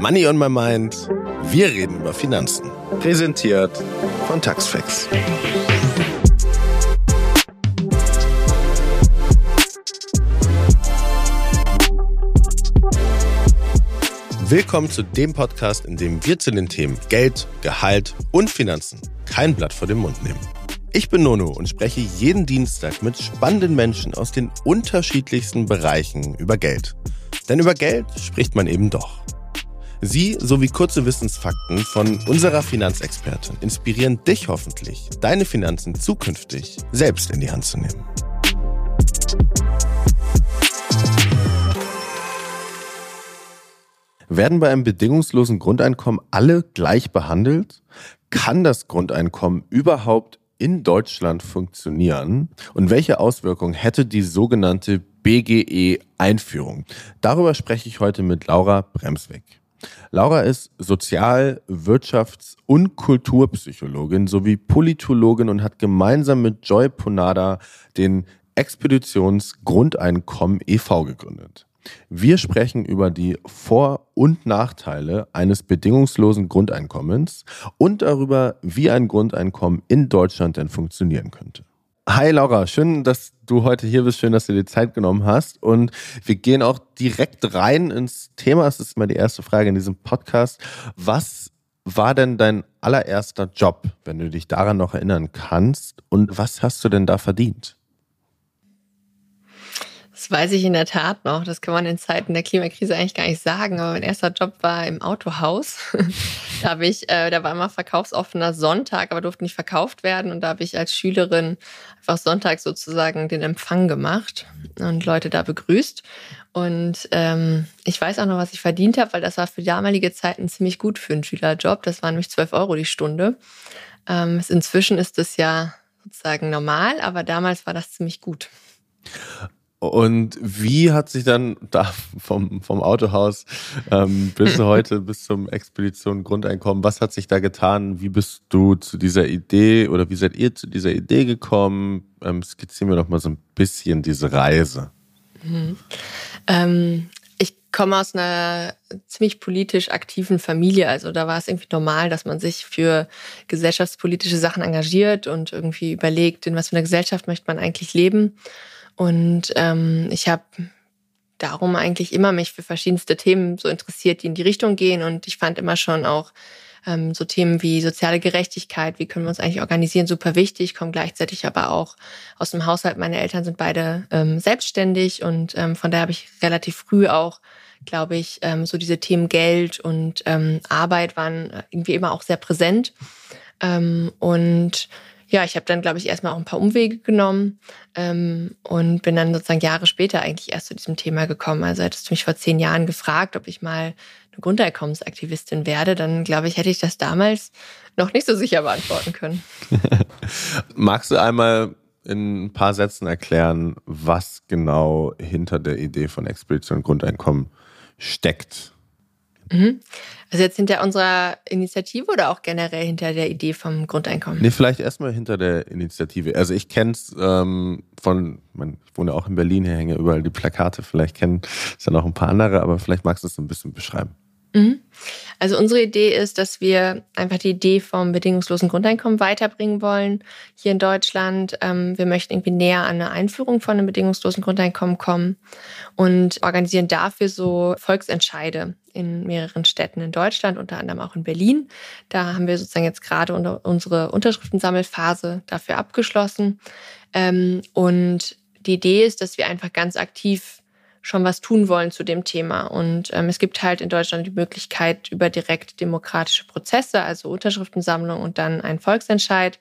Money on my mind. Wir reden über Finanzen. Präsentiert von Taxfix. Willkommen zu dem Podcast, in dem wir zu den Themen Geld, Gehalt und Finanzen kein Blatt vor den Mund nehmen. Ich bin Nono und spreche jeden Dienstag mit spannenden Menschen aus den unterschiedlichsten Bereichen über Geld. Denn über Geld spricht man eben doch. Sie sowie kurze Wissensfakten von unserer Finanzexpertin inspirieren dich hoffentlich, deine Finanzen zukünftig selbst in die Hand zu nehmen. Werden bei einem bedingungslosen Grundeinkommen alle gleich behandelt? Kann das Grundeinkommen überhaupt in Deutschland funktionieren und welche Auswirkungen hätte die sogenannte BGE-Einführung? Darüber spreche ich heute mit Laura Bremsweg. Laura ist Sozial-, Wirtschafts- und Kulturpsychologin sowie Politologin und hat gemeinsam mit Joy Ponada den Expeditionsgrundeinkommen e.V. gegründet. Wir sprechen über die Vor- und Nachteile eines bedingungslosen Grundeinkommens und darüber, wie ein Grundeinkommen in Deutschland denn funktionieren könnte. Hi Laura, schön, dass du heute hier bist, schön, dass du dir Zeit genommen hast und wir gehen auch direkt rein ins Thema. Das ist mal die erste Frage in diesem Podcast. Was war denn dein allererster Job, wenn du dich daran noch erinnern kannst und was hast du denn da verdient? Das weiß ich in der Tat noch. Das kann man in Zeiten der Klimakrise eigentlich gar nicht sagen. Aber mein erster Job war im Autohaus. da habe ich, äh, da war immer verkaufsoffener Sonntag, aber durfte nicht verkauft werden. Und da habe ich als Schülerin einfach Sonntag sozusagen den Empfang gemacht und Leute da begrüßt. Und ähm, ich weiß auch noch, was ich verdient habe, weil das war für damalige Zeiten ziemlich gut für einen Schülerjob. Das waren nämlich 12 Euro die Stunde. Ähm, inzwischen ist das ja sozusagen normal, aber damals war das ziemlich gut. Und wie hat sich dann da vom, vom Autohaus ähm, bis heute, bis zum Expedition Grundeinkommen, was hat sich da getan? Wie bist du zu dieser Idee oder wie seid ihr zu dieser Idee gekommen? Ähm, skizzieren wir doch mal so ein bisschen diese Reise. Mhm. Ähm, ich komme aus einer ziemlich politisch aktiven Familie. Also da war es irgendwie normal, dass man sich für gesellschaftspolitische Sachen engagiert und irgendwie überlegt, in was für einer Gesellschaft möchte man eigentlich leben. Und ähm, ich habe darum eigentlich immer mich für verschiedenste Themen so interessiert, die in die Richtung gehen. Und ich fand immer schon auch ähm, so Themen wie soziale Gerechtigkeit, wie können wir uns eigentlich organisieren, super wichtig. komme gleichzeitig aber auch aus dem Haushalt. Meine Eltern sind beide ähm, selbstständig und ähm, von daher habe ich relativ früh auch, glaube ich, ähm, so diese Themen Geld und ähm, Arbeit waren irgendwie immer auch sehr präsent. Ähm, und ja, ich habe dann, glaube ich, erstmal auch ein paar Umwege genommen ähm, und bin dann sozusagen Jahre später eigentlich erst zu diesem Thema gekommen. Also hättest du mich vor zehn Jahren gefragt, ob ich mal eine Grundeinkommensaktivistin werde, dann glaube ich, hätte ich das damals noch nicht so sicher beantworten können. Magst du einmal in ein paar Sätzen erklären, was genau hinter der Idee von Expedition Grundeinkommen steckt? Mhm. Also jetzt hinter unserer Initiative oder auch generell hinter der Idee vom Grundeinkommen? Nee, vielleicht erstmal hinter der Initiative. Also ich kenne es ähm, von, ich wohne auch in Berlin, hier hängen überall die Plakate, vielleicht kennen es ja noch ein paar andere, aber vielleicht magst du es ein bisschen beschreiben. Mhm. Also unsere Idee ist, dass wir einfach die Idee vom bedingungslosen Grundeinkommen weiterbringen wollen hier in Deutschland. Ähm, wir möchten irgendwie näher an eine Einführung von einem bedingungslosen Grundeinkommen kommen und organisieren dafür so Volksentscheide in mehreren Städten in Deutschland, unter anderem auch in Berlin. Da haben wir sozusagen jetzt gerade unsere Unterschriftensammelphase dafür abgeschlossen. Ähm, und die Idee ist, dass wir einfach ganz aktiv schon was tun wollen zu dem Thema. Und ähm, es gibt halt in Deutschland die Möglichkeit, über direkt demokratische Prozesse, also Unterschriftensammlung und dann einen Volksentscheid,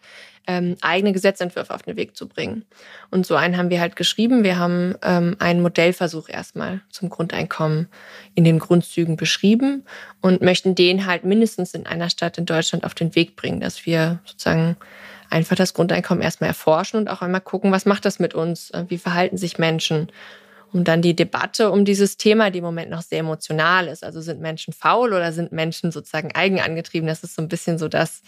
ähm, eigene Gesetzentwürfe auf den Weg zu bringen. Und so einen haben wir halt geschrieben. Wir haben ähm, einen Modellversuch erstmal zum Grundeinkommen in den Grundzügen beschrieben und möchten den halt mindestens in einer Stadt in Deutschland auf den Weg bringen, dass wir sozusagen einfach das Grundeinkommen erstmal erforschen und auch einmal gucken, was macht das mit uns? Wie verhalten sich Menschen? Und dann die Debatte um dieses Thema, die im Moment noch sehr emotional ist. Also sind Menschen faul oder sind Menschen sozusagen eigenangetrieben? Das ist so ein bisschen so das,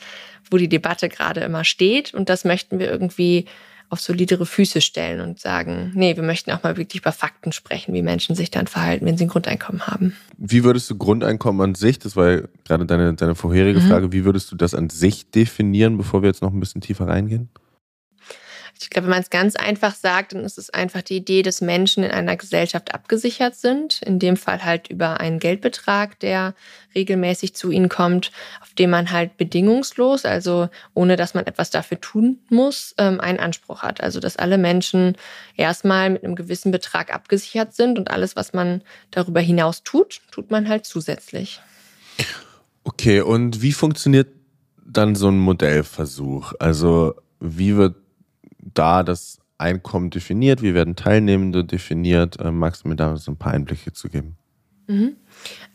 wo die Debatte gerade immer steht. Und das möchten wir irgendwie auf solidere Füße stellen und sagen, nee, wir möchten auch mal wirklich über Fakten sprechen, wie Menschen sich dann verhalten, wenn sie ein Grundeinkommen haben. Wie würdest du Grundeinkommen an sich, das war ja gerade deine, deine vorherige mhm. Frage, wie würdest du das an sich definieren, bevor wir jetzt noch ein bisschen tiefer reingehen? Ich glaube, wenn man es ganz einfach sagt, dann ist es einfach die Idee, dass Menschen in einer Gesellschaft abgesichert sind. In dem Fall halt über einen Geldbetrag, der regelmäßig zu ihnen kommt, auf den man halt bedingungslos, also ohne dass man etwas dafür tun muss, ähm, einen Anspruch hat. Also dass alle Menschen erstmal mit einem gewissen Betrag abgesichert sind und alles, was man darüber hinaus tut, tut man halt zusätzlich. Okay, und wie funktioniert dann so ein Modellversuch? Also wie wird da das Einkommen definiert? Wie werden Teilnehmende definiert? Ähm, magst du mir da so ein paar Einblicke zu geben? Mhm.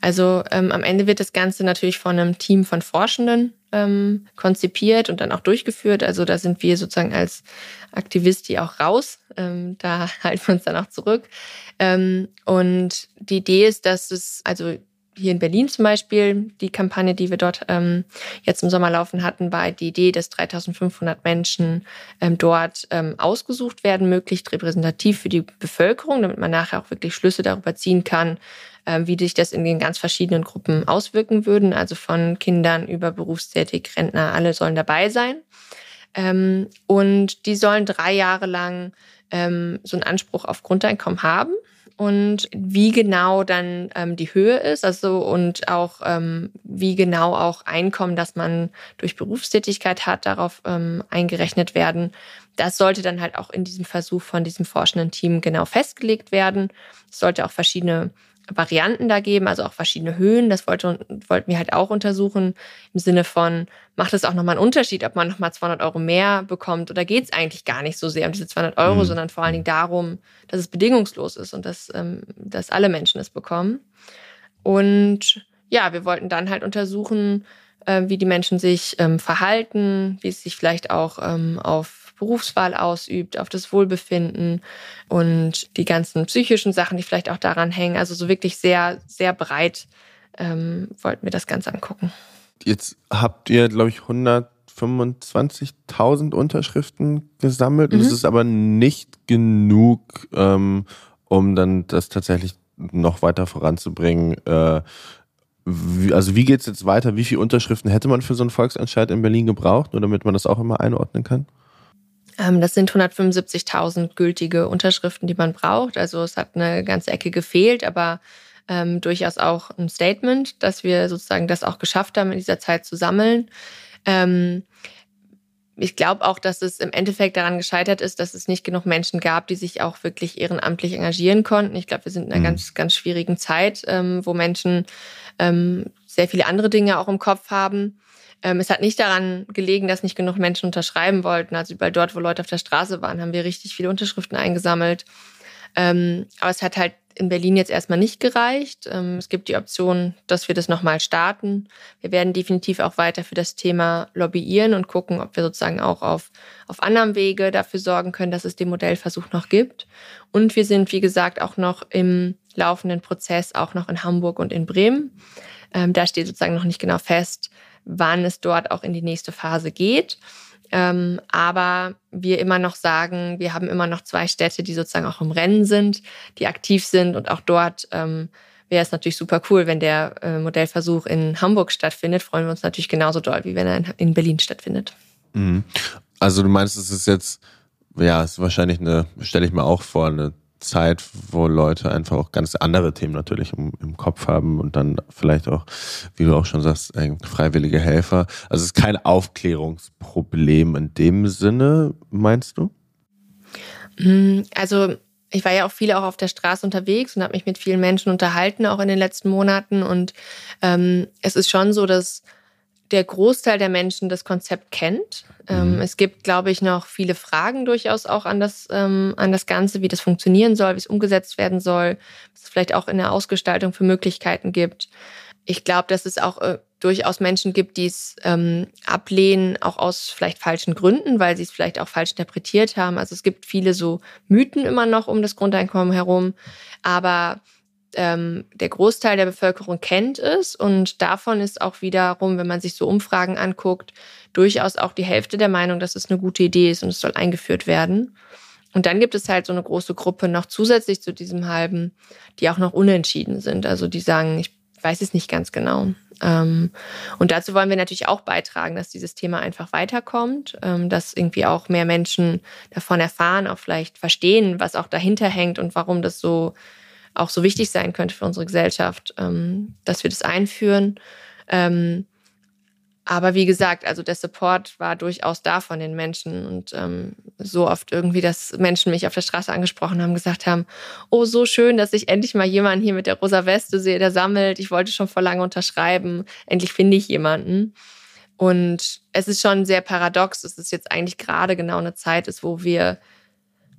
Also ähm, am Ende wird das Ganze natürlich von einem Team von Forschenden ähm, konzipiert und dann auch durchgeführt. Also da sind wir sozusagen als Aktivisti auch raus. Ähm, da halten wir uns dann auch zurück. Ähm, und die Idee ist, dass es, also hier in Berlin zum Beispiel, die Kampagne, die wir dort ähm, jetzt im Sommer laufen hatten, war die Idee, dass 3500 Menschen ähm, dort ähm, ausgesucht werden, möglichst repräsentativ für die Bevölkerung, damit man nachher auch wirklich Schlüsse darüber ziehen kann, äh, wie sich das in den ganz verschiedenen Gruppen auswirken würden. Also von Kindern über berufstätig, Rentner, alle sollen dabei sein. Ähm, und die sollen drei Jahre lang ähm, so einen Anspruch auf Grundeinkommen haben und wie genau dann ähm, die Höhe ist, also und auch ähm, wie genau auch Einkommen, das man durch Berufstätigkeit hat, darauf ähm, eingerechnet werden. Das sollte dann halt auch in diesem Versuch von diesem forschenden Team genau festgelegt werden. Es sollte auch verschiedene Varianten da geben, also auch verschiedene Höhen. Das wollte, wollten wir halt auch untersuchen im Sinne von, macht es auch nochmal einen Unterschied, ob man nochmal 200 Euro mehr bekommt oder geht es eigentlich gar nicht so sehr um diese 200 Euro, mhm. sondern vor allen Dingen darum, dass es bedingungslos ist und dass, ähm, dass alle Menschen es bekommen. Und ja, wir wollten dann halt untersuchen, äh, wie die Menschen sich ähm, verhalten, wie es sich vielleicht auch ähm, auf Berufswahl ausübt, auf das Wohlbefinden und die ganzen psychischen Sachen, die vielleicht auch daran hängen. Also so wirklich sehr, sehr breit ähm, wollten wir das Ganze angucken. Jetzt habt ihr, glaube ich, 125.000 Unterschriften gesammelt. Mhm. Und es ist aber nicht genug, ähm, um dann das tatsächlich noch weiter voranzubringen. Äh, wie, also wie geht es jetzt weiter? Wie viele Unterschriften hätte man für so einen Volksentscheid in Berlin gebraucht, nur damit man das auch immer einordnen kann? Ähm, das sind 175.000 gültige Unterschriften, die man braucht. Also es hat eine ganze Ecke gefehlt, aber ähm, durchaus auch ein Statement, dass wir sozusagen das auch geschafft haben, in dieser Zeit zu sammeln. Ähm, ich glaube auch, dass es im Endeffekt daran gescheitert ist, dass es nicht genug Menschen gab, die sich auch wirklich ehrenamtlich engagieren konnten. Ich glaube, wir sind in einer mhm. ganz, ganz schwierigen Zeit, ähm, wo Menschen ähm, sehr viele andere Dinge auch im Kopf haben. Ähm, es hat nicht daran gelegen, dass nicht genug Menschen unterschreiben wollten. Also überall dort, wo Leute auf der Straße waren, haben wir richtig viele Unterschriften eingesammelt. Ähm, aber es hat halt in Berlin jetzt erstmal nicht gereicht. Ähm, es gibt die Option, dass wir das nochmal starten. Wir werden definitiv auch weiter für das Thema lobbyieren und gucken, ob wir sozusagen auch auf, auf anderem Wege dafür sorgen können, dass es den Modellversuch noch gibt. Und wir sind, wie gesagt, auch noch im laufenden Prozess, auch noch in Hamburg und in Bremen. Ähm, da steht sozusagen noch nicht genau fest, wann es dort auch in die nächste Phase geht. Ähm, aber wir immer noch sagen, wir haben immer noch zwei Städte, die sozusagen auch im Rennen sind, die aktiv sind und auch dort ähm, wäre es natürlich super cool, wenn der äh, Modellversuch in Hamburg stattfindet. Freuen wir uns natürlich genauso doll, wie wenn er in, in Berlin stattfindet. Mhm. Also du meinst, es ist jetzt, ja, es ist wahrscheinlich eine, stelle ich mir auch vor, eine Zeit, wo Leute einfach auch ganz andere Themen natürlich im, im, Kopf haben und dann vielleicht auch, wie du auch schon sagst, freiwillige Helfer. Also es ist kein Aufklärungsproblem in dem Sinne, meinst du? Mm, also ich war ja auch viel auch auf der Straße unterwegs und habe mich mit vielen Menschen unterhalten, auch in den letzten Monaten. Und ähm, es ist schon so, dass der Großteil der Menschen das Konzept kennt. Ähm, mhm. es gibt, glaube ich, noch viele Fragen durchaus auch an das, ähm, an das Ganze, wie das funktionieren soll, wie es umgesetzt werden soll, was es vielleicht auch in der Ausgestaltung für Möglichkeiten gibt. Ich glaube, dass es auch äh, durchaus Menschen gibt, die es ähm, ablehnen, auch aus vielleicht falschen Gründen, weil sie es vielleicht auch falsch interpretiert haben. Also es gibt viele so Mythen immer noch um das Grundeinkommen herum. Aber ähm, der Großteil der Bevölkerung kennt es und davon ist auch wiederum, wenn man sich so Umfragen anguckt, durchaus auch die Hälfte der Meinung, dass es eine gute Idee ist und es soll eingeführt werden. Und dann gibt es halt so eine große Gruppe noch zusätzlich zu diesem halben, die auch noch unentschieden sind. Also die sagen, ich weiß es nicht ganz genau. Ähm, und dazu wollen wir natürlich auch beitragen, dass dieses Thema einfach weiterkommt, ähm, dass irgendwie auch mehr Menschen davon erfahren, auch vielleicht verstehen, was auch dahinter hängt und warum das so auch so wichtig sein könnte für unsere Gesellschaft, ähm, dass wir das einführen. Ähm, aber wie gesagt, also der Support war durchaus da von den Menschen und ähm, so oft irgendwie, dass Menschen mich auf der Straße angesprochen haben, gesagt haben, oh, so schön, dass ich endlich mal jemanden hier mit der rosa Weste sehe, der sammelt. Ich wollte schon vor lange unterschreiben. Endlich finde ich jemanden. Und es ist schon sehr paradox, dass es jetzt eigentlich gerade genau eine Zeit ist, wo wir,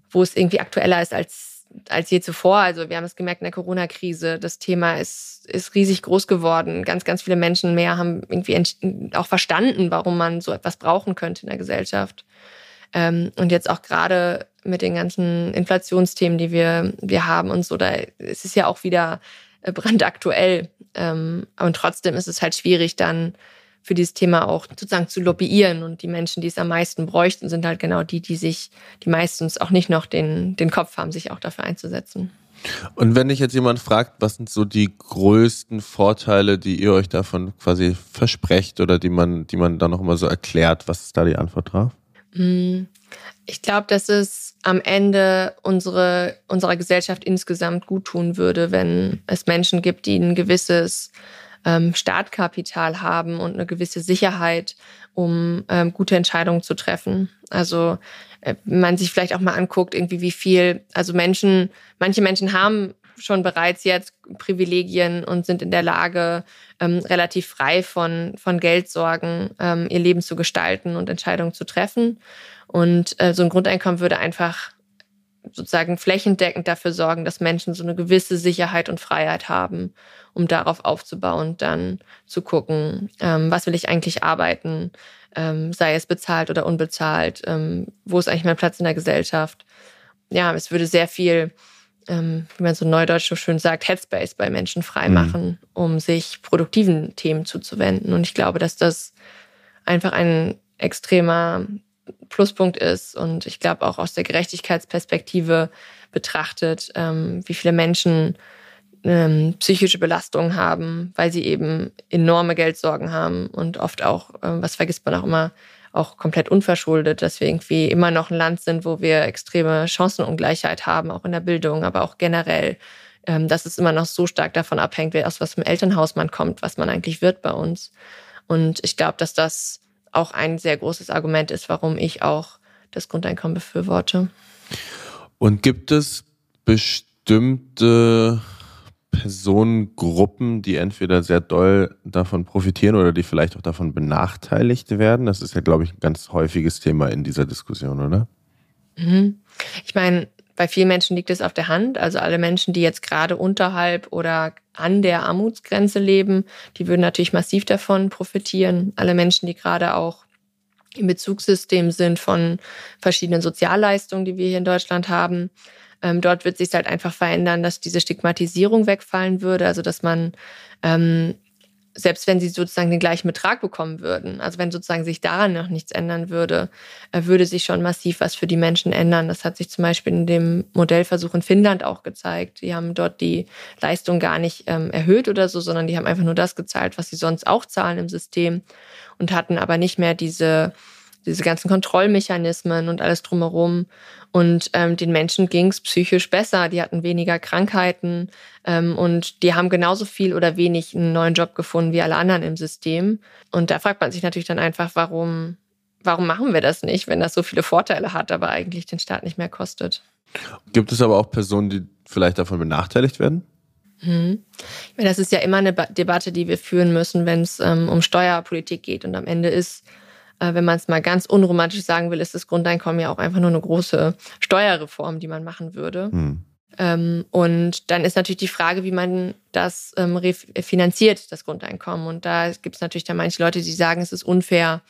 wo es irgendwie aktueller ist als als je zuvor. Also wir haben es gemerkt in der Corona-Krise. Das Thema ist, ist riesig groß geworden. Ganz, ganz viele Menschen mehr haben irgendwie auch verstanden, warum man so etwas brauchen könnte in der Gesellschaft. Ähm, und jetzt auch gerade mit den ganzen Inflationsthemen, die wir, wir haben und so, da ist es ja auch wieder brandaktuell. Ähm, und trotzdem ist es halt schwierig, dann für dieses Thema auch sozusagen zu lobbyieren. Und die Menschen, die es am meisten bräuchten, sind halt genau die, die sich, die meistens auch nicht noch den, den Kopf haben, sich auch dafür einzusetzen. Und wenn dich jetzt jemand fragt, was sind so die größten Vorteile, die ihr euch davon quasi versprecht oder die man, die man dann noch mal so erklärt, was ist da die Antwort drauf? Hm, ich glaube, dass es am Ende unsere, unserer Gesellschaft insgesamt gut tun würde, wenn es Menschen gibt, die ein gewisses ähm, Startkapital haben und eine gewisse Sicherheit, um ähm, gute Entscheidungen zu treffen. Also äh, man sich vielleicht auch mal anguckt, irgendwie wie viel, also Menschen, manche Menschen haben schon bereits jetzt Privilegien und sind in der Lage, ähm, relativ frei von, von Geldsorgen ähm, ihr Leben zu gestalten und Entscheidungen zu treffen. Und äh, so ein Grundeinkommen würde einfach sozusagen flächendeckend dafür sorgen, dass Menschen so eine gewisse Sicherheit und Freiheit haben, um darauf aufzubauen, dann zu gucken, ähm, was will ich eigentlich arbeiten, ähm, sei es bezahlt oder unbezahlt, ähm, wo ist eigentlich mein Platz in der Gesellschaft. Ja, es würde sehr viel, ähm, wie man so neudeutsch so schön sagt, Headspace bei Menschen freimachen, mhm. um sich produktiven Themen zuzuwenden. Und ich glaube, dass das einfach ein extremer Pluspunkt ist. Und ich glaube auch aus der Gerechtigkeitsperspektive betrachtet, ähm, wie viele Menschen ähm, psychische Belastungen haben, weil sie eben enorme Geldsorgen haben und oft auch, ähm, was vergisst man auch immer, auch komplett unverschuldet, dass wir irgendwie immer noch ein Land sind, wo wir extreme Chancenungleichheit haben, auch in der Bildung, aber auch generell, ähm, dass es immer noch so stark davon abhängt, aus was einem Elternhaus man kommt, was man eigentlich wird bei uns. Und ich glaube, dass das auch ein sehr großes Argument ist, warum ich auch das Grundeinkommen befürworte. Und gibt es bestimmte Personengruppen, die entweder sehr doll davon profitieren oder die vielleicht auch davon benachteiligt werden? Das ist ja, glaube ich, ein ganz häufiges Thema in dieser Diskussion, oder? Mhm. Ich meine, bei vielen Menschen liegt es auf der Hand. Also alle Menschen, die jetzt gerade unterhalb oder an der Armutsgrenze leben, die würden natürlich massiv davon profitieren. Alle Menschen, die gerade auch im Bezugssystem sind von verschiedenen Sozialleistungen, die wir hier in Deutschland haben. Ähm, dort wird sich halt einfach verändern, dass diese Stigmatisierung wegfallen würde, also dass man ähm, selbst wenn sie sozusagen den gleichen Betrag bekommen würden, also wenn sozusagen sich daran noch nichts ändern würde, äh, würde sich schon massiv was für die Menschen ändern. Das hat sich zum Beispiel in dem Modellversuch in Finnland auch gezeigt. Die haben dort die Leistung gar nicht ähm, erhöht oder so, sondern die haben einfach nur das gezahlt, was sie sonst auch zahlen im System und hatten aber nicht mehr diese diese ganzen Kontrollmechanismen und alles drumherum. Und ähm, den Menschen ging es psychisch besser. Die hatten weniger Krankheiten ähm, und die haben genauso viel oder wenig einen neuen Job gefunden wie alle anderen im System. Und da fragt man sich natürlich dann einfach, warum, warum machen wir das nicht, wenn das so viele Vorteile hat, aber eigentlich den Staat nicht mehr kostet. Gibt es aber auch Personen, die vielleicht davon benachteiligt werden? Hm. Meine, das ist ja immer eine Debatte, die wir führen müssen, wenn es ähm, um Steuerpolitik geht. Und am Ende ist wenn man es mal ganz unromantisch sagen will, ist das Grundeinkommen ja auch einfach nur eine große Steuerreform, die man machen würde. Hm. Ähm, und dann ist natürlich die Frage, wie man das ähm, finanziert, das Grundeinkommen. Und da gibt es natürlich dann manche Leute, die sagen, es ist unfair,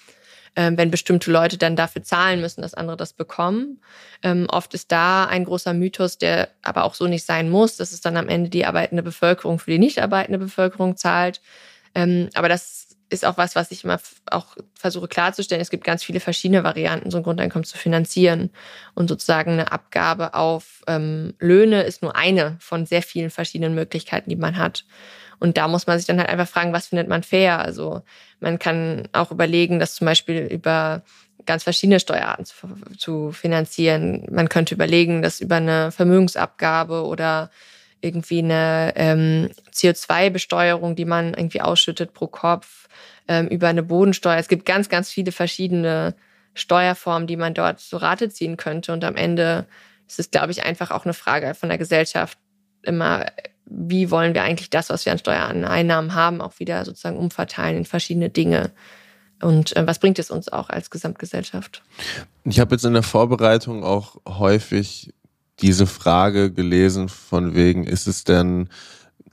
ähm, wenn bestimmte Leute dann dafür zahlen müssen, dass andere das bekommen. Ähm, oft ist da ein großer Mythos, der aber auch so nicht sein muss, dass es dann am Ende die arbeitende Bevölkerung für die nicht arbeitende Bevölkerung zahlt. Ähm, aber das ist auch was, was ich immer auch versuche klarzustellen. Es gibt ganz viele verschiedene Varianten, so ein Grundeinkommen zu finanzieren. Und sozusagen eine Abgabe auf ähm, Löhne ist nur eine von sehr vielen verschiedenen Möglichkeiten, die man hat. Und da muss man sich dann halt einfach fragen, was findet man fair? Also man kann auch überlegen, das zum Beispiel über ganz verschiedene Steuerarten zu, zu finanzieren. Man könnte überlegen, das über eine Vermögensabgabe oder irgendwie eine ähm, CO2-Besteuerung, die man irgendwie ausschüttet pro Kopf, ähm, über eine Bodensteuer. Es gibt ganz, ganz viele verschiedene Steuerformen, die man dort so Rate ziehen könnte. Und am Ende ist es, glaube ich, einfach auch eine Frage von der Gesellschaft immer, wie wollen wir eigentlich das, was wir an Steuereinnahmen haben, auch wieder sozusagen umverteilen in verschiedene Dinge. Und äh, was bringt es uns auch als Gesamtgesellschaft? Ich habe jetzt in der Vorbereitung auch häufig diese Frage gelesen von wegen, ist es denn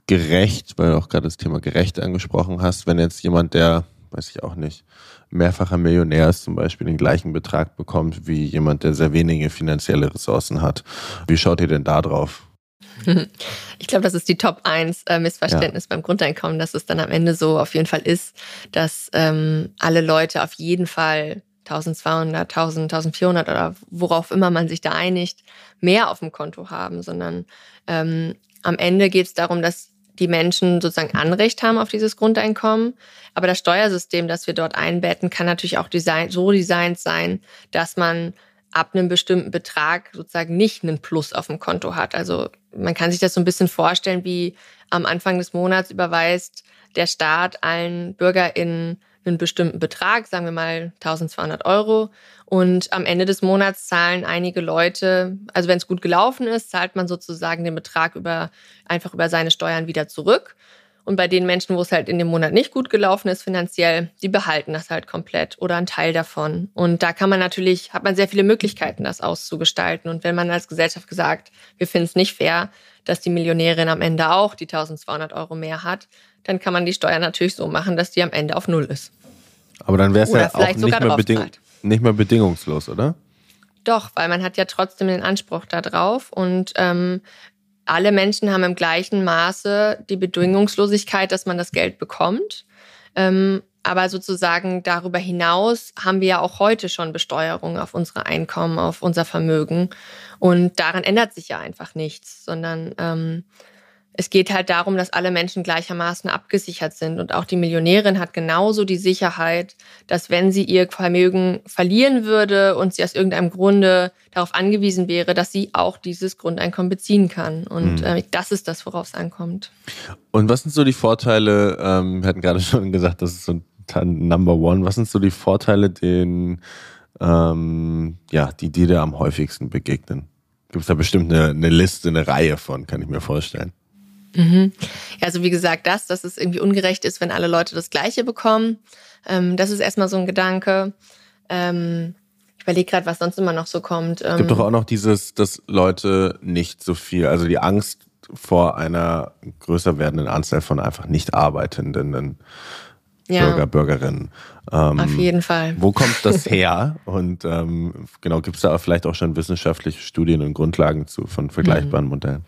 gerecht, weil du auch gerade das Thema gerecht angesprochen hast, wenn jetzt jemand, der, weiß ich auch nicht, mehrfacher Millionär ist, zum Beispiel den gleichen Betrag bekommt wie jemand, der sehr wenige finanzielle Ressourcen hat. Wie schaut ihr denn da drauf? Ich glaube, das ist die Top 1 äh, Missverständnis ja. beim Grundeinkommen, dass es dann am Ende so auf jeden Fall ist, dass ähm, alle Leute auf jeden Fall 1200, 1000, 1400 oder worauf immer man sich da einigt, mehr auf dem Konto haben, sondern ähm, am Ende geht es darum, dass die Menschen sozusagen Anrecht haben auf dieses Grundeinkommen. Aber das Steuersystem, das wir dort einbetten, kann natürlich auch design, so designt sein, dass man ab einem bestimmten Betrag sozusagen nicht einen Plus auf dem Konto hat. Also man kann sich das so ein bisschen vorstellen, wie am Anfang des Monats überweist der Staat allen BürgerInnen einen bestimmten Betrag, sagen wir mal 1200 Euro. Und am Ende des Monats zahlen einige Leute, also wenn es gut gelaufen ist, zahlt man sozusagen den Betrag über, einfach über seine Steuern wieder zurück. Und bei den Menschen, wo es halt in dem Monat nicht gut gelaufen ist finanziell, die behalten das halt komplett oder einen Teil davon. Und da kann man natürlich, hat man sehr viele Möglichkeiten, das auszugestalten. Und wenn man als Gesellschaft gesagt, wir finden es nicht fair, dass die Millionärin am Ende auch die 1200 Euro mehr hat, dann kann man die Steuer natürlich so machen, dass die am Ende auf Null ist. Aber dann wäre es ja auch nicht mehr, beding nicht mehr bedingungslos, oder? Doch, weil man hat ja trotzdem den Anspruch darauf und ähm, alle Menschen haben im gleichen Maße die Bedingungslosigkeit, dass man das Geld bekommt. Ähm, aber sozusagen darüber hinaus haben wir ja auch heute schon Besteuerung auf unsere Einkommen, auf unser Vermögen. Und daran ändert sich ja einfach nichts, sondern ähm, es geht halt darum, dass alle Menschen gleichermaßen abgesichert sind. Und auch die Millionärin hat genauso die Sicherheit, dass wenn sie ihr Vermögen verlieren würde und sie aus irgendeinem Grunde darauf angewiesen wäre, dass sie auch dieses Grundeinkommen beziehen kann. Und mhm. äh, das ist das, worauf es ankommt. Und was sind so die Vorteile? Ähm, wir hatten gerade schon gesagt, das ist so ein Number One. Was sind so die Vorteile, den, ähm, ja, die dir da am häufigsten begegnen? Gibt es da bestimmt eine, eine Liste, eine Reihe von, kann ich mir vorstellen. Mhm. Ja, also wie gesagt, das, dass es irgendwie ungerecht ist, wenn alle Leute das Gleiche bekommen. Ähm, das ist erstmal so ein Gedanke. Ähm, ich überlege gerade, was sonst immer noch so kommt. es gibt ähm, doch auch noch dieses, dass Leute nicht so viel, also die Angst vor einer größer werdenden Anzahl von einfach nicht arbeitenden ja. Bürger, Bürgerinnen. Ähm, Auf jeden Fall. Wo kommt das her? Und ähm, genau, gibt es da vielleicht auch schon wissenschaftliche Studien und Grundlagen zu von vergleichbaren mhm. Modellen?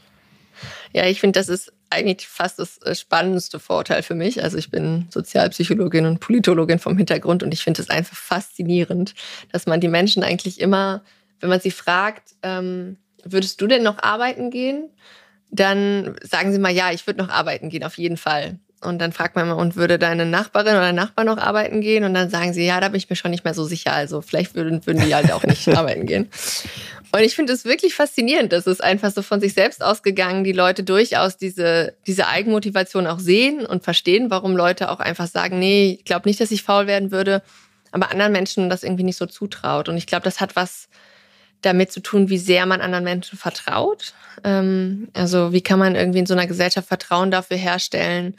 Ja, ich finde, das ist eigentlich fast das äh, spannendste Vorteil für mich. Also ich bin Sozialpsychologin und Politologin vom Hintergrund und ich finde es einfach faszinierend, dass man die Menschen eigentlich immer, wenn man sie fragt, ähm, würdest du denn noch arbeiten gehen? Dann sagen sie mal, ja, ich würde noch arbeiten gehen, auf jeden Fall. Und dann fragt man mal, und würde deine Nachbarin oder Nachbar noch arbeiten gehen? Und dann sagen sie, ja, da bin ich mir schon nicht mehr so sicher. Also vielleicht würden, würden die halt auch nicht arbeiten gehen. Und ich finde es wirklich faszinierend, dass es einfach so von sich selbst ausgegangen, die Leute durchaus diese, diese Eigenmotivation auch sehen und verstehen, warum Leute auch einfach sagen, nee, ich glaube nicht, dass ich faul werden würde, aber anderen Menschen das irgendwie nicht so zutraut. Und ich glaube, das hat was damit zu tun, wie sehr man anderen Menschen vertraut. Ähm, also wie kann man irgendwie in so einer Gesellschaft Vertrauen dafür herstellen,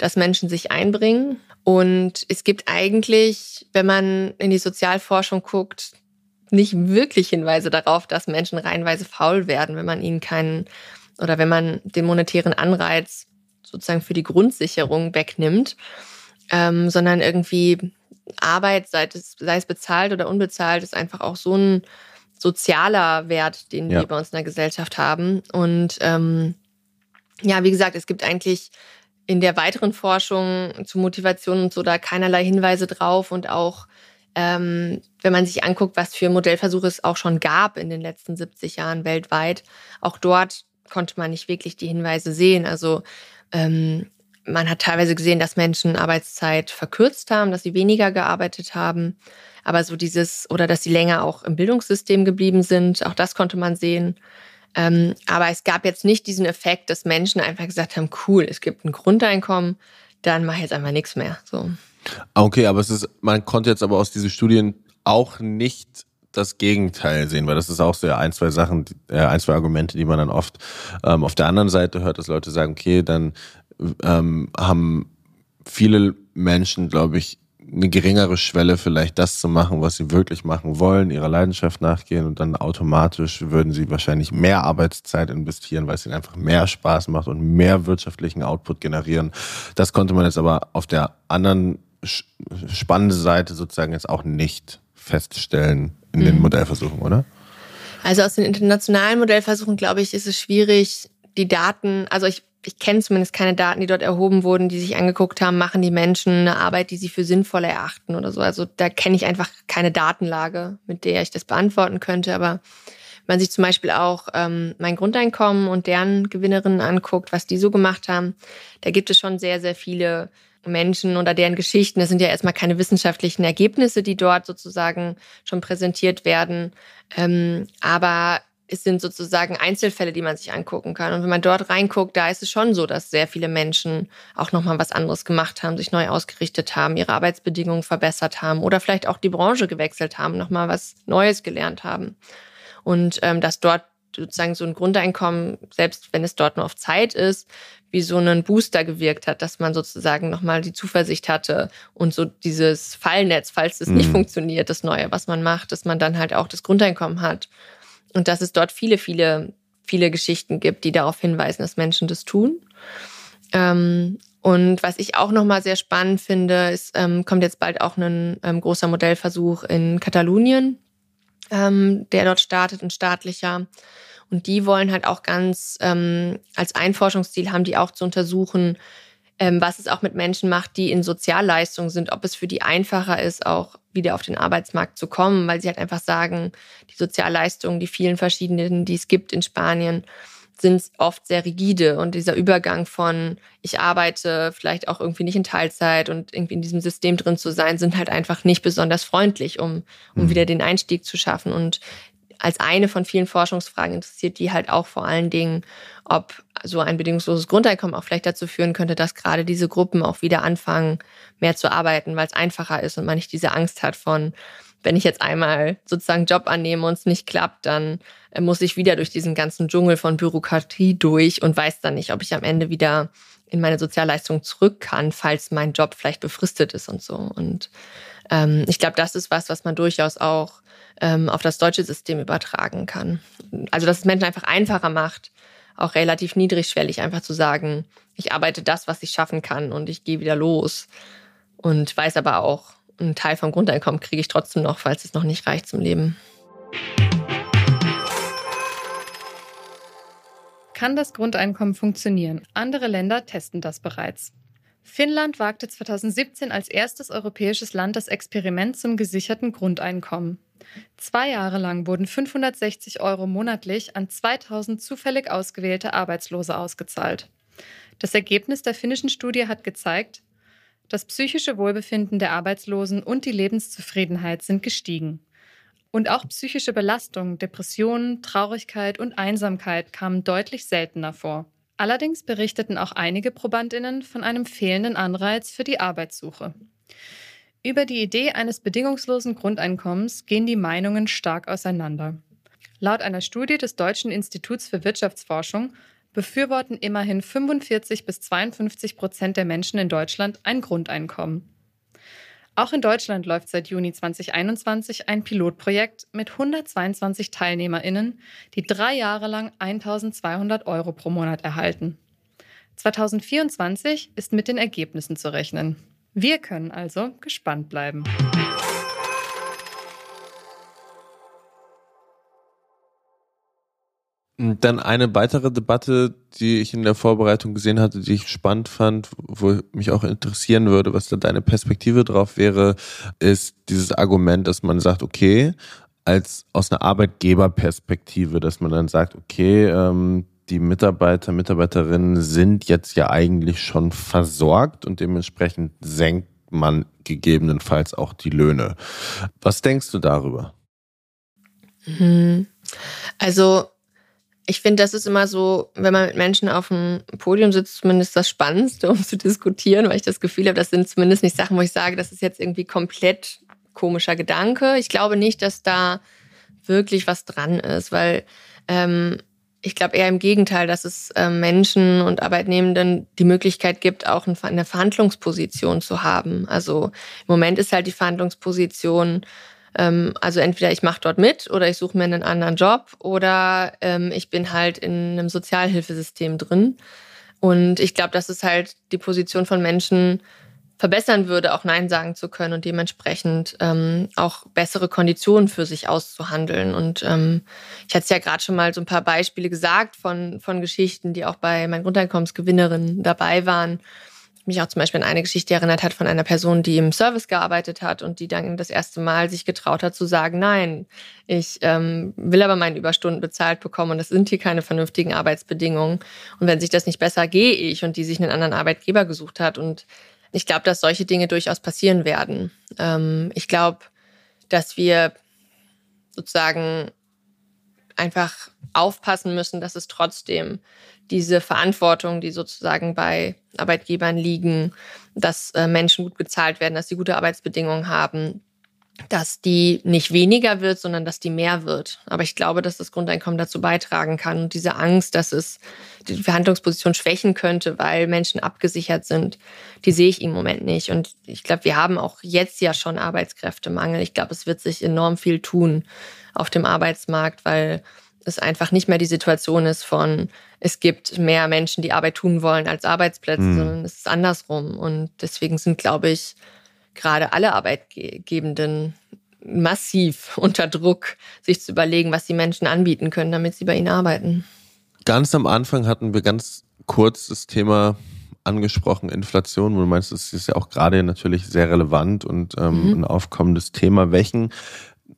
dass Menschen sich einbringen. Und es gibt eigentlich, wenn man in die Sozialforschung guckt, nicht wirklich Hinweise darauf, dass Menschen reihenweise faul werden, wenn man ihnen keinen oder wenn man den monetären Anreiz sozusagen für die Grundsicherung wegnimmt, ähm, sondern irgendwie Arbeit, sei es, sei es bezahlt oder unbezahlt, ist einfach auch so ein sozialer Wert, den ja. wir bei uns in der Gesellschaft haben. Und ähm, ja, wie gesagt, es gibt eigentlich in der weiteren Forschung zu Motivation und so da keinerlei Hinweise drauf und auch ähm, wenn man sich anguckt, was für Modellversuche es auch schon gab in den letzten 70 Jahren weltweit, auch dort konnte man nicht wirklich die Hinweise sehen. Also ähm, man hat teilweise gesehen, dass Menschen Arbeitszeit verkürzt haben, dass sie weniger gearbeitet haben. Aber so dieses, oder dass sie länger auch im Bildungssystem geblieben sind, auch das konnte man sehen. Ähm, aber es gab jetzt nicht diesen Effekt, dass Menschen einfach gesagt haben, cool, es gibt ein Grundeinkommen, dann mache ich jetzt einfach nichts mehr. So. Ah, okay, aber es ist, man konnte jetzt aber aus diesen Studien auch nicht das Gegenteil sehen, weil das ist auch so ein, zwei Sachen, äh, ein, zwei Argumente, die man dann oft ähm, auf der anderen Seite hört, dass Leute sagen, okay, dann ähm, haben viele Menschen, glaube ich, eine geringere Schwelle, vielleicht das zu machen, was sie wirklich machen wollen, ihrer Leidenschaft nachgehen und dann automatisch würden sie wahrscheinlich mehr Arbeitszeit investieren, weil es ihnen einfach mehr Spaß macht und mehr wirtschaftlichen Output generieren. Das konnte man jetzt aber auf der anderen spannenden Seite sozusagen jetzt auch nicht feststellen in den mhm. Modellversuchen, oder? Also aus den internationalen Modellversuchen, glaube ich, ist es schwierig, die Daten, also ich ich kenne zumindest keine Daten, die dort erhoben wurden, die sich angeguckt haben, machen die Menschen eine Arbeit, die sie für sinnvoll erachten oder so. Also da kenne ich einfach keine Datenlage, mit der ich das beantworten könnte. Aber wenn man sich zum Beispiel auch ähm, mein Grundeinkommen und deren Gewinnerinnen anguckt, was die so gemacht haben, da gibt es schon sehr, sehr viele Menschen oder deren Geschichten. Das sind ja erstmal keine wissenschaftlichen Ergebnisse, die dort sozusagen schon präsentiert werden. Ähm, aber es sind sozusagen Einzelfälle, die man sich angucken kann. Und wenn man dort reinguckt, da ist es schon so, dass sehr viele Menschen auch nochmal was anderes gemacht haben, sich neu ausgerichtet haben, ihre Arbeitsbedingungen verbessert haben oder vielleicht auch die Branche gewechselt haben, nochmal was Neues gelernt haben. Und ähm, dass dort sozusagen so ein Grundeinkommen, selbst wenn es dort nur auf Zeit ist, wie so einen Booster gewirkt hat, dass man sozusagen nochmal die Zuversicht hatte und so dieses Fallnetz, falls es mhm. nicht funktioniert, das Neue, was man macht, dass man dann halt auch das Grundeinkommen hat und dass es dort viele, viele, viele Geschichten gibt, die darauf hinweisen, dass Menschen das tun. Ähm, und was ich auch nochmal sehr spannend finde, ist, ähm, kommt jetzt bald auch ein ähm, großer Modellversuch in Katalonien, ähm, der dort startet, ein staatlicher. Und die wollen halt auch ganz ähm, als Einforschungsziel haben die auch zu untersuchen, ähm, was es auch mit Menschen macht, die in Sozialleistungen sind, ob es für die einfacher ist, auch wieder auf den Arbeitsmarkt zu kommen, weil sie halt einfach sagen, die Sozialleistungen, die vielen verschiedenen, die es gibt in Spanien, sind oft sehr rigide und dieser Übergang von ich arbeite vielleicht auch irgendwie nicht in Teilzeit und irgendwie in diesem System drin zu sein, sind halt einfach nicht besonders freundlich, um, um mhm. wieder den Einstieg zu schaffen. Und als eine von vielen Forschungsfragen interessiert die halt auch vor allen Dingen, ob so ein bedingungsloses Grundeinkommen auch vielleicht dazu führen könnte, dass gerade diese Gruppen auch wieder anfangen, mehr zu arbeiten, weil es einfacher ist und man nicht diese Angst hat von, wenn ich jetzt einmal sozusagen Job annehme und es nicht klappt, dann äh, muss ich wieder durch diesen ganzen Dschungel von Bürokratie durch und weiß dann nicht, ob ich am Ende wieder in meine Sozialleistung zurück kann, falls mein Job vielleicht befristet ist und so. Und ähm, ich glaube, das ist was, was man durchaus auch ähm, auf das deutsche System übertragen kann. Also, dass es Menschen einfach einfacher macht, auch relativ niedrigschwellig einfach zu sagen, ich arbeite das, was ich schaffen kann und ich gehe wieder los und weiß aber auch, einen Teil vom Grundeinkommen kriege ich trotzdem noch, falls es noch nicht reicht zum Leben. Kann das Grundeinkommen funktionieren? Andere Länder testen das bereits. Finnland wagte 2017 als erstes europäisches Land das Experiment zum gesicherten Grundeinkommen. Zwei Jahre lang wurden 560 Euro monatlich an 2000 zufällig ausgewählte Arbeitslose ausgezahlt. Das Ergebnis der finnischen Studie hat gezeigt, das psychische Wohlbefinden der Arbeitslosen und die Lebenszufriedenheit sind gestiegen. Und auch psychische Belastungen, Depressionen, Traurigkeit und Einsamkeit kamen deutlich seltener vor. Allerdings berichteten auch einige Probandinnen von einem fehlenden Anreiz für die Arbeitssuche. Über die Idee eines bedingungslosen Grundeinkommens gehen die Meinungen stark auseinander. Laut einer Studie des Deutschen Instituts für Wirtschaftsforschung befürworten immerhin 45 bis 52 Prozent der Menschen in Deutschland ein Grundeinkommen. Auch in Deutschland läuft seit Juni 2021 ein Pilotprojekt mit 122 TeilnehmerInnen, die drei Jahre lang 1200 Euro pro Monat erhalten. 2024 ist mit den Ergebnissen zu rechnen. Wir können also gespannt bleiben. Dann eine weitere Debatte, die ich in der Vorbereitung gesehen hatte, die ich spannend fand, wo mich auch interessieren würde, was da deine Perspektive drauf wäre, ist dieses Argument, dass man sagt, okay, als aus einer Arbeitgeberperspektive, dass man dann sagt, okay, ähm, die Mitarbeiter, Mitarbeiterinnen sind jetzt ja eigentlich schon versorgt und dementsprechend senkt man gegebenenfalls auch die Löhne. Was denkst du darüber? Mhm. Also ich finde, das ist immer so, wenn man mit Menschen auf dem Podium sitzt, zumindest das Spannendste, um zu diskutieren, weil ich das Gefühl habe, das sind zumindest nicht Sachen, wo ich sage, das ist jetzt irgendwie komplett komischer Gedanke. Ich glaube nicht, dass da wirklich was dran ist, weil ähm, ich glaube eher im Gegenteil, dass es äh, Menschen und Arbeitnehmenden die Möglichkeit gibt, auch eine Verhandlungsposition zu haben. Also im Moment ist halt die Verhandlungsposition, also entweder ich mache dort mit oder ich suche mir einen anderen Job oder ähm, ich bin halt in einem Sozialhilfesystem drin. Und ich glaube, das ist halt die Position von Menschen verbessern würde, auch Nein sagen zu können und dementsprechend ähm, auch bessere Konditionen für sich auszuhandeln. Und ähm, ich hatte es ja gerade schon mal so ein paar Beispiele gesagt von, von Geschichten, die auch bei meinen Grundeinkommensgewinnerinnen dabei waren mich auch zum Beispiel an eine Geschichte erinnert hat von einer Person, die im Service gearbeitet hat und die dann das erste Mal sich getraut hat zu sagen, nein, ich ähm, will aber meine Überstunden bezahlt bekommen und das sind hier keine vernünftigen Arbeitsbedingungen. Und wenn sich das nicht besser, gehe ich und die sich einen anderen Arbeitgeber gesucht hat. Und ich glaube, dass solche Dinge durchaus passieren werden. Ähm, ich glaube, dass wir sozusagen einfach aufpassen müssen, dass es trotzdem diese Verantwortung, die sozusagen bei Arbeitgebern liegen, dass äh, Menschen gut bezahlt werden, dass sie gute Arbeitsbedingungen haben, dass die nicht weniger wird, sondern dass die mehr wird. Aber ich glaube, dass das Grundeinkommen dazu beitragen kann. Und diese Angst, dass es die Verhandlungsposition schwächen könnte, weil Menschen abgesichert sind, die sehe ich im Moment nicht. Und ich glaube, wir haben auch jetzt ja schon Arbeitskräftemangel. Ich glaube, es wird sich enorm viel tun auf dem Arbeitsmarkt, weil es einfach nicht mehr die Situation ist von, es gibt mehr Menschen, die Arbeit tun wollen als Arbeitsplätze, mhm. sondern es ist andersrum. Und deswegen sind, glaube ich, gerade alle Arbeitgebenden massiv unter Druck, sich zu überlegen, was die Menschen anbieten können, damit sie bei ihnen arbeiten. Ganz am Anfang hatten wir ganz kurz das Thema angesprochen, Inflation, wo du meinst, das ist ja auch gerade natürlich sehr relevant und ähm, mhm. ein aufkommendes Thema. Welchen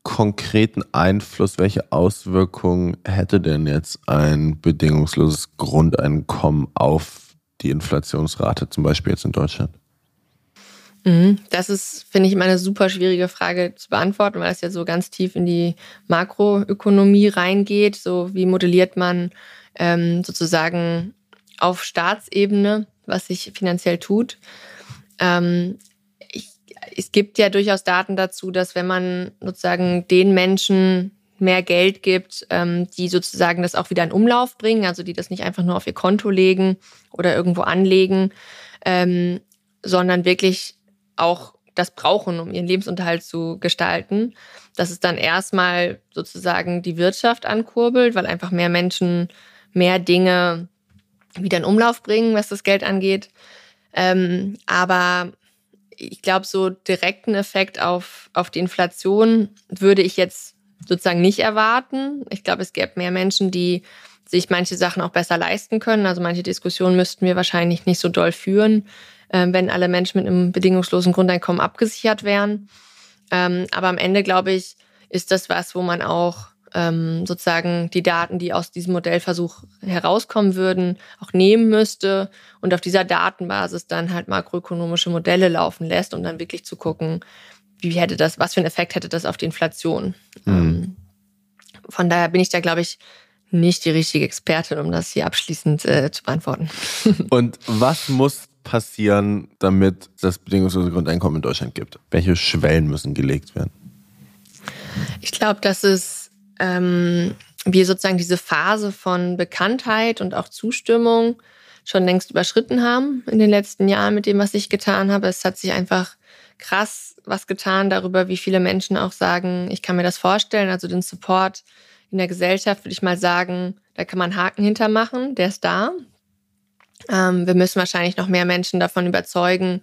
konkreten Einfluss, welche Auswirkungen hätte denn jetzt ein bedingungsloses Grundeinkommen auf die Inflationsrate, zum Beispiel jetzt in Deutschland? Mhm. Das ist, finde ich, immer eine super schwierige Frage zu beantworten, weil es ja so ganz tief in die Makroökonomie reingeht. So wie modelliert man ähm, sozusagen auf Staatsebene, was sich finanziell tut. Ähm, es gibt ja durchaus Daten dazu, dass wenn man sozusagen den Menschen mehr Geld gibt, ähm, die sozusagen das auch wieder in Umlauf bringen, also die das nicht einfach nur auf ihr Konto legen oder irgendwo anlegen, ähm, sondern wirklich auch das brauchen, um ihren Lebensunterhalt zu gestalten, dass es dann erstmal sozusagen die Wirtschaft ankurbelt, weil einfach mehr Menschen mehr Dinge wieder in Umlauf bringen, was das Geld angeht. Ähm, aber ich glaube, so direkten Effekt auf, auf die Inflation würde ich jetzt sozusagen nicht erwarten. Ich glaube, es gäbe mehr Menschen, die sich manche Sachen auch besser leisten können. Also manche Diskussionen müssten wir wahrscheinlich nicht so doll führen, äh, wenn alle Menschen mit einem bedingungslosen Grundeinkommen abgesichert wären. Ähm, aber am Ende, glaube ich, ist das was, wo man auch ähm, sozusagen die Daten, die aus diesem Modellversuch herauskommen würden, auch nehmen müsste und auf dieser Datenbasis dann halt makroökonomische Modelle laufen lässt, um dann wirklich zu gucken, wie hätte das, was für einen Effekt hätte das auf die Inflation. Mhm. Ähm, von daher bin ich da, glaube ich, nicht die richtige Expertin, um das hier abschließend äh, zu beantworten. Und was muss passieren, damit das bedingungslose Grundeinkommen in Deutschland gibt? Welche Schwellen müssen gelegt werden? Ich glaube, dass es ähm, wir sozusagen diese Phase von Bekanntheit und auch Zustimmung schon längst überschritten haben in den letzten Jahren mit dem, was ich getan habe. Es hat sich einfach krass was getan darüber, wie viele Menschen auch sagen, ich kann mir das vorstellen. Also den Support in der Gesellschaft würde ich mal sagen, da kann man Haken hintermachen, der ist da. Ähm, wir müssen wahrscheinlich noch mehr Menschen davon überzeugen,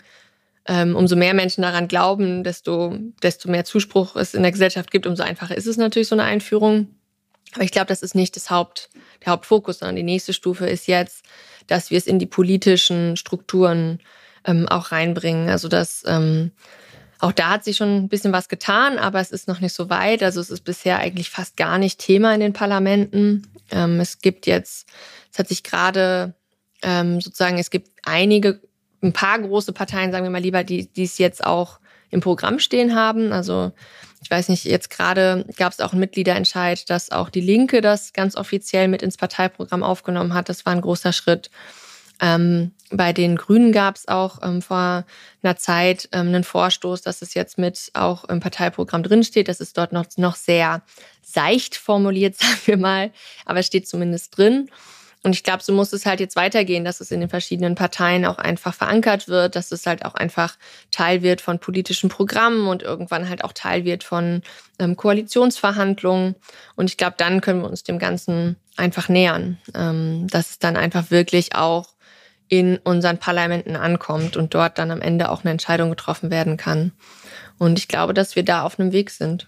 umso mehr Menschen daran glauben, desto, desto mehr Zuspruch es in der Gesellschaft gibt, umso einfacher ist es natürlich so eine Einführung. Aber ich glaube, das ist nicht das Haupt, der Hauptfokus, sondern die nächste Stufe ist jetzt, dass wir es in die politischen Strukturen ähm, auch reinbringen. Also dass ähm, auch da hat sich schon ein bisschen was getan, aber es ist noch nicht so weit. Also es ist bisher eigentlich fast gar nicht Thema in den Parlamenten. Ähm, es gibt jetzt, es hat sich gerade ähm, sozusagen, es gibt einige, ein paar große Parteien, sagen wir mal lieber, die, die es jetzt auch im Programm stehen haben. Also ich weiß nicht, jetzt gerade gab es auch einen Mitgliederentscheid, dass auch die Linke das ganz offiziell mit ins Parteiprogramm aufgenommen hat. Das war ein großer Schritt. Ähm, bei den Grünen gab es auch ähm, vor einer Zeit ähm, einen Vorstoß, dass es jetzt mit auch im Parteiprogramm drinsteht. Das ist dort noch, noch sehr seicht formuliert, sagen wir mal, aber es steht zumindest drin. Und ich glaube, so muss es halt jetzt weitergehen, dass es in den verschiedenen Parteien auch einfach verankert wird, dass es halt auch einfach Teil wird von politischen Programmen und irgendwann halt auch Teil wird von ähm, Koalitionsverhandlungen. Und ich glaube, dann können wir uns dem Ganzen einfach nähern, ähm, dass es dann einfach wirklich auch in unseren Parlamenten ankommt und dort dann am Ende auch eine Entscheidung getroffen werden kann. Und ich glaube, dass wir da auf einem Weg sind.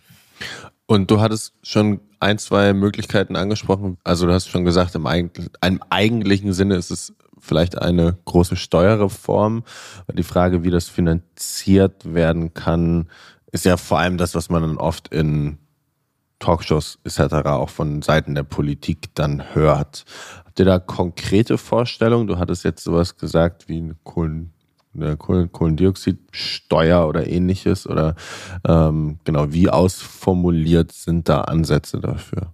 Und du hattest schon ein, zwei Möglichkeiten angesprochen. Also du hast schon gesagt, im, eigentlichen Sinne ist es vielleicht eine große Steuerreform. Die Frage, wie das finanziert werden kann, ist ja vor allem das, was man dann oft in Talkshows etc. auch von Seiten der Politik dann hört. Habt ihr da konkrete Vorstellungen? Du hattest jetzt sowas gesagt wie eine Kohlen eine Kohlendioxidsteuer oder ähnliches? Oder ähm, genau, wie ausformuliert sind da Ansätze dafür?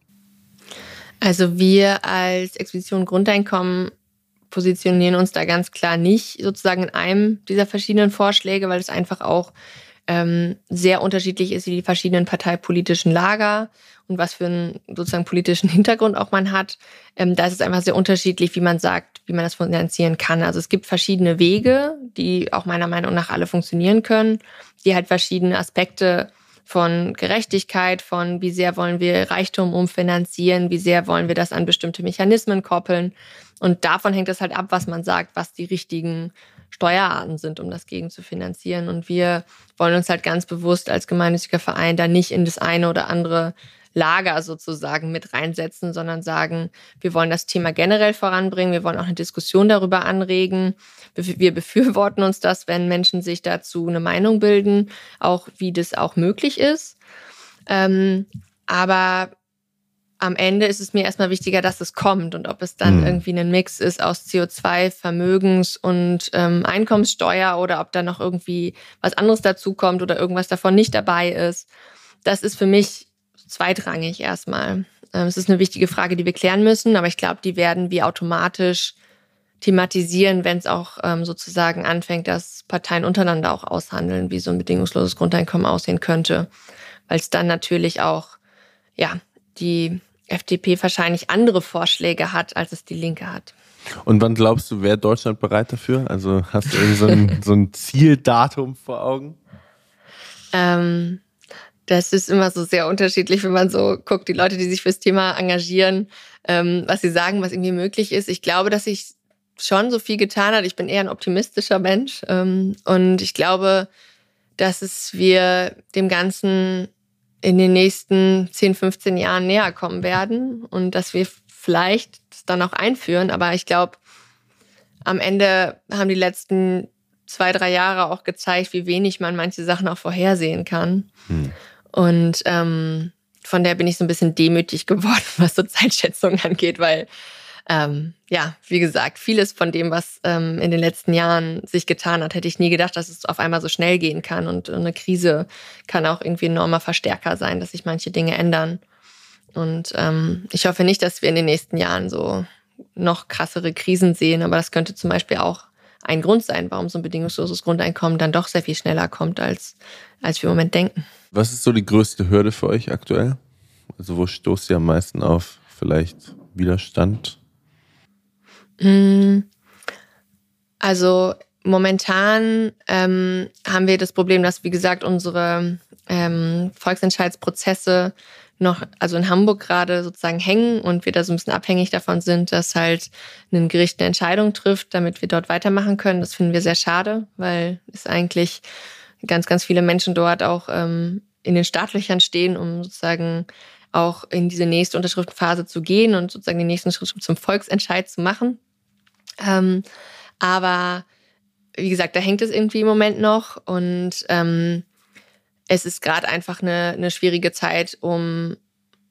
Also wir als Expedition Grundeinkommen positionieren uns da ganz klar nicht sozusagen in einem dieser verschiedenen Vorschläge, weil es einfach auch ähm, sehr unterschiedlich ist, wie die verschiedenen parteipolitischen Lager und was für einen sozusagen politischen Hintergrund auch man hat. Ähm, da ist es einfach sehr unterschiedlich, wie man sagt, wie man das finanzieren kann. Also es gibt verschiedene Wege, die auch meiner Meinung nach alle funktionieren können, die halt verschiedene Aspekte von Gerechtigkeit, von wie sehr wollen wir Reichtum umfinanzieren, wie sehr wollen wir das an bestimmte Mechanismen koppeln. Und davon hängt es halt ab, was man sagt, was die richtigen Steuerarten sind, um das gegen zu finanzieren. Und wir wollen uns halt ganz bewusst als gemeinnütziger Verein da nicht in das eine oder andere Lager sozusagen mit reinsetzen, sondern sagen, wir wollen das Thema generell voranbringen, wir wollen auch eine Diskussion darüber anregen. Wir befürworten uns das, wenn Menschen sich dazu eine Meinung bilden, auch wie das auch möglich ist. Ähm, aber am Ende ist es mir erstmal wichtiger, dass es kommt und ob es dann mhm. irgendwie ein Mix ist aus CO2, Vermögens- und ähm, Einkommenssteuer oder ob da noch irgendwie was anderes dazukommt oder irgendwas davon nicht dabei ist. Das ist für mich zweitrangig erstmal. Ähm, es ist eine wichtige Frage, die wir klären müssen, aber ich glaube, die werden wir automatisch thematisieren, wenn es auch ähm, sozusagen anfängt, dass Parteien untereinander auch aushandeln, wie so ein bedingungsloses Grundeinkommen aussehen könnte. Weil es dann natürlich auch, ja, die FDP wahrscheinlich andere Vorschläge hat, als es die Linke hat. Und wann glaubst du, wäre Deutschland bereit dafür? Also hast du irgendwie so ein, so ein Zieldatum vor Augen? Ähm, das ist immer so sehr unterschiedlich, wenn man so guckt, die Leute, die sich fürs Thema engagieren, ähm, was sie sagen, was irgendwie möglich ist. Ich glaube, dass sich schon so viel getan hat. Ich bin eher ein optimistischer Mensch ähm, und ich glaube, dass es wir dem Ganzen in den nächsten 10, 15 Jahren näher kommen werden und dass wir vielleicht das dann auch einführen. Aber ich glaube, am Ende haben die letzten zwei, drei Jahre auch gezeigt, wie wenig man manche Sachen auch vorhersehen kann. Hm. Und ähm, von der bin ich so ein bisschen demütig geworden, was so Zeitschätzungen angeht, weil ähm, ja, wie gesagt, vieles von dem, was ähm, in den letzten Jahren sich getan hat, hätte ich nie gedacht, dass es auf einmal so schnell gehen kann. Und eine Krise kann auch irgendwie ein enormer Verstärker sein, dass sich manche Dinge ändern. Und ähm, ich hoffe nicht, dass wir in den nächsten Jahren so noch krassere Krisen sehen, aber das könnte zum Beispiel auch ein Grund sein, warum so ein bedingungsloses Grundeinkommen dann doch sehr viel schneller kommt, als, als wir im Moment denken. Was ist so die größte Hürde für euch aktuell? Also wo stoßt ihr am meisten auf vielleicht Widerstand? Also momentan ähm, haben wir das Problem, dass, wie gesagt, unsere ähm, Volksentscheidsprozesse noch, also in Hamburg gerade sozusagen hängen und wir da so ein bisschen abhängig davon sind, dass halt ein Gericht eine Entscheidung trifft, damit wir dort weitermachen können. Das finden wir sehr schade, weil es eigentlich ganz, ganz viele Menschen dort auch ähm, in den Startlöchern stehen, um sozusagen auch in diese nächste Unterschriftenphase zu gehen und sozusagen den nächsten Schritt zum Volksentscheid zu machen. Ähm, aber wie gesagt, da hängt es irgendwie im Moment noch und ähm, es ist gerade einfach eine, eine schwierige Zeit, um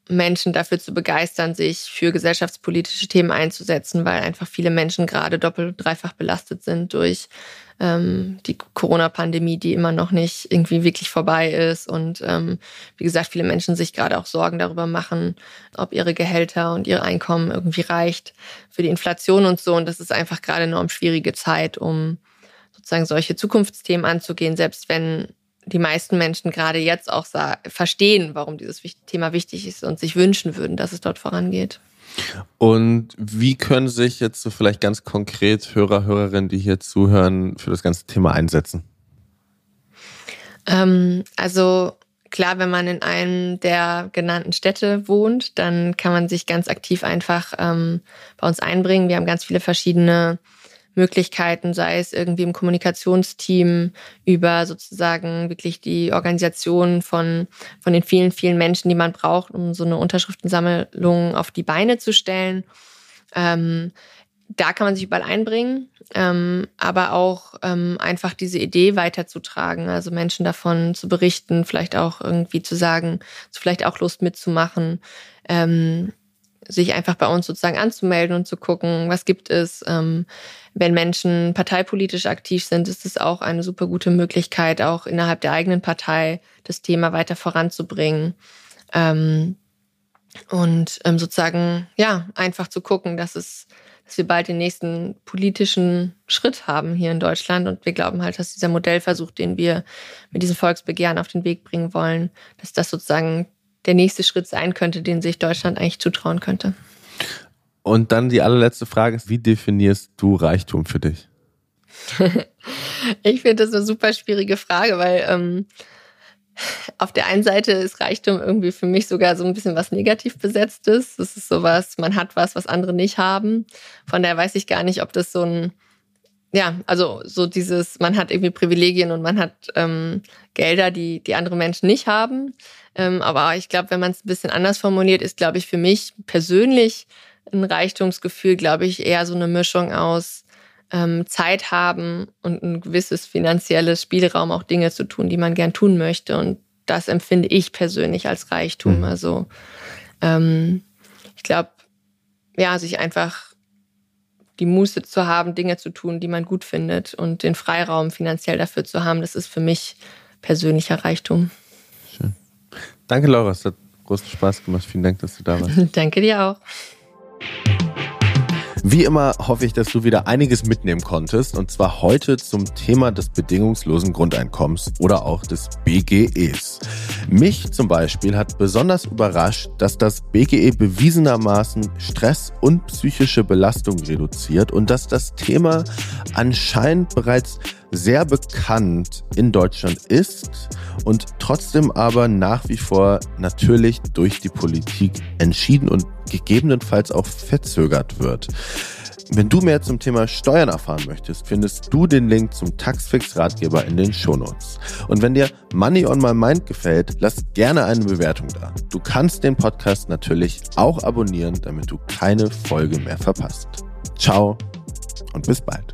Menschen dafür zu begeistern, sich für gesellschaftspolitische Themen einzusetzen, weil einfach viele Menschen gerade doppelt, dreifach belastet sind durch ähm, die Corona-Pandemie, die immer noch nicht irgendwie wirklich vorbei ist. Und ähm, wie gesagt, viele Menschen sich gerade auch Sorgen darüber machen, ob ihre Gehälter und ihr Einkommen irgendwie reicht für die Inflation und so. Und das ist einfach gerade eine enorm schwierige Zeit, um sozusagen solche Zukunftsthemen anzugehen, selbst wenn die meisten Menschen gerade jetzt auch verstehen, warum dieses Thema wichtig ist und sich wünschen würden, dass es dort vorangeht. Und wie können sich jetzt so vielleicht ganz konkret Hörer, Hörerinnen, die hier zuhören, für das ganze Thema einsetzen? Ähm, also klar, wenn man in einem der genannten Städte wohnt, dann kann man sich ganz aktiv einfach ähm, bei uns einbringen. Wir haben ganz viele verschiedene Möglichkeiten, sei es irgendwie im Kommunikationsteam, über sozusagen wirklich die Organisation von, von den vielen, vielen Menschen, die man braucht, um so eine Unterschriftensammlung auf die Beine zu stellen. Ähm, da kann man sich überall einbringen, ähm, aber auch ähm, einfach diese Idee weiterzutragen, also Menschen davon zu berichten, vielleicht auch irgendwie zu sagen, vielleicht auch Lust mitzumachen. Ähm, sich einfach bei uns sozusagen anzumelden und zu gucken, was gibt es. Ähm, wenn Menschen parteipolitisch aktiv sind, ist es auch eine super gute Möglichkeit, auch innerhalb der eigenen Partei das Thema weiter voranzubringen. Ähm, und ähm, sozusagen, ja, einfach zu gucken, dass es, dass wir bald den nächsten politischen Schritt haben hier in Deutschland. Und wir glauben halt, dass dieser Modellversuch, den wir mit diesem Volksbegehren auf den Weg bringen wollen, dass das sozusagen der nächste Schritt sein könnte, den sich Deutschland eigentlich zutrauen könnte. Und dann die allerletzte Frage ist, wie definierst du Reichtum für dich? ich finde das eine super schwierige Frage, weil ähm, auf der einen Seite ist Reichtum irgendwie für mich sogar so ein bisschen was negativ besetztes. Das ist sowas, man hat was, was andere nicht haben. Von daher weiß ich gar nicht, ob das so ein ja, also so dieses, man hat irgendwie Privilegien und man hat ähm, Gelder, die die andere Menschen nicht haben. Ähm, aber ich glaube, wenn man es ein bisschen anders formuliert, ist, glaube ich, für mich persönlich ein Reichtumsgefühl, glaube ich, eher so eine Mischung aus ähm, Zeit haben und ein gewisses finanzielles Spielraum, auch Dinge zu tun, die man gern tun möchte. Und das empfinde ich persönlich als Reichtum. Mhm. Also ähm, ich glaube, ja, sich einfach die Muße zu haben, Dinge zu tun, die man gut findet und den Freiraum finanziell dafür zu haben, das ist für mich persönlicher Reichtum. Schön. Danke, Laura. Es hat großen Spaß gemacht. Vielen Dank, dass du da warst. Danke dir auch. Wie immer hoffe ich, dass du wieder einiges mitnehmen konntest und zwar heute zum Thema des bedingungslosen Grundeinkommens oder auch des BGEs. Mich zum Beispiel hat besonders überrascht, dass das BGE bewiesenermaßen Stress und psychische Belastung reduziert und dass das Thema anscheinend bereits sehr bekannt in Deutschland ist und trotzdem aber nach wie vor natürlich durch die Politik entschieden und gegebenenfalls auch verzögert wird. Wenn du mehr zum Thema Steuern erfahren möchtest, findest du den Link zum Taxfix-Ratgeber in den Shownotes. Und wenn dir Money on My Mind gefällt, lass gerne eine Bewertung da. Du kannst den Podcast natürlich auch abonnieren, damit du keine Folge mehr verpasst. Ciao und bis bald.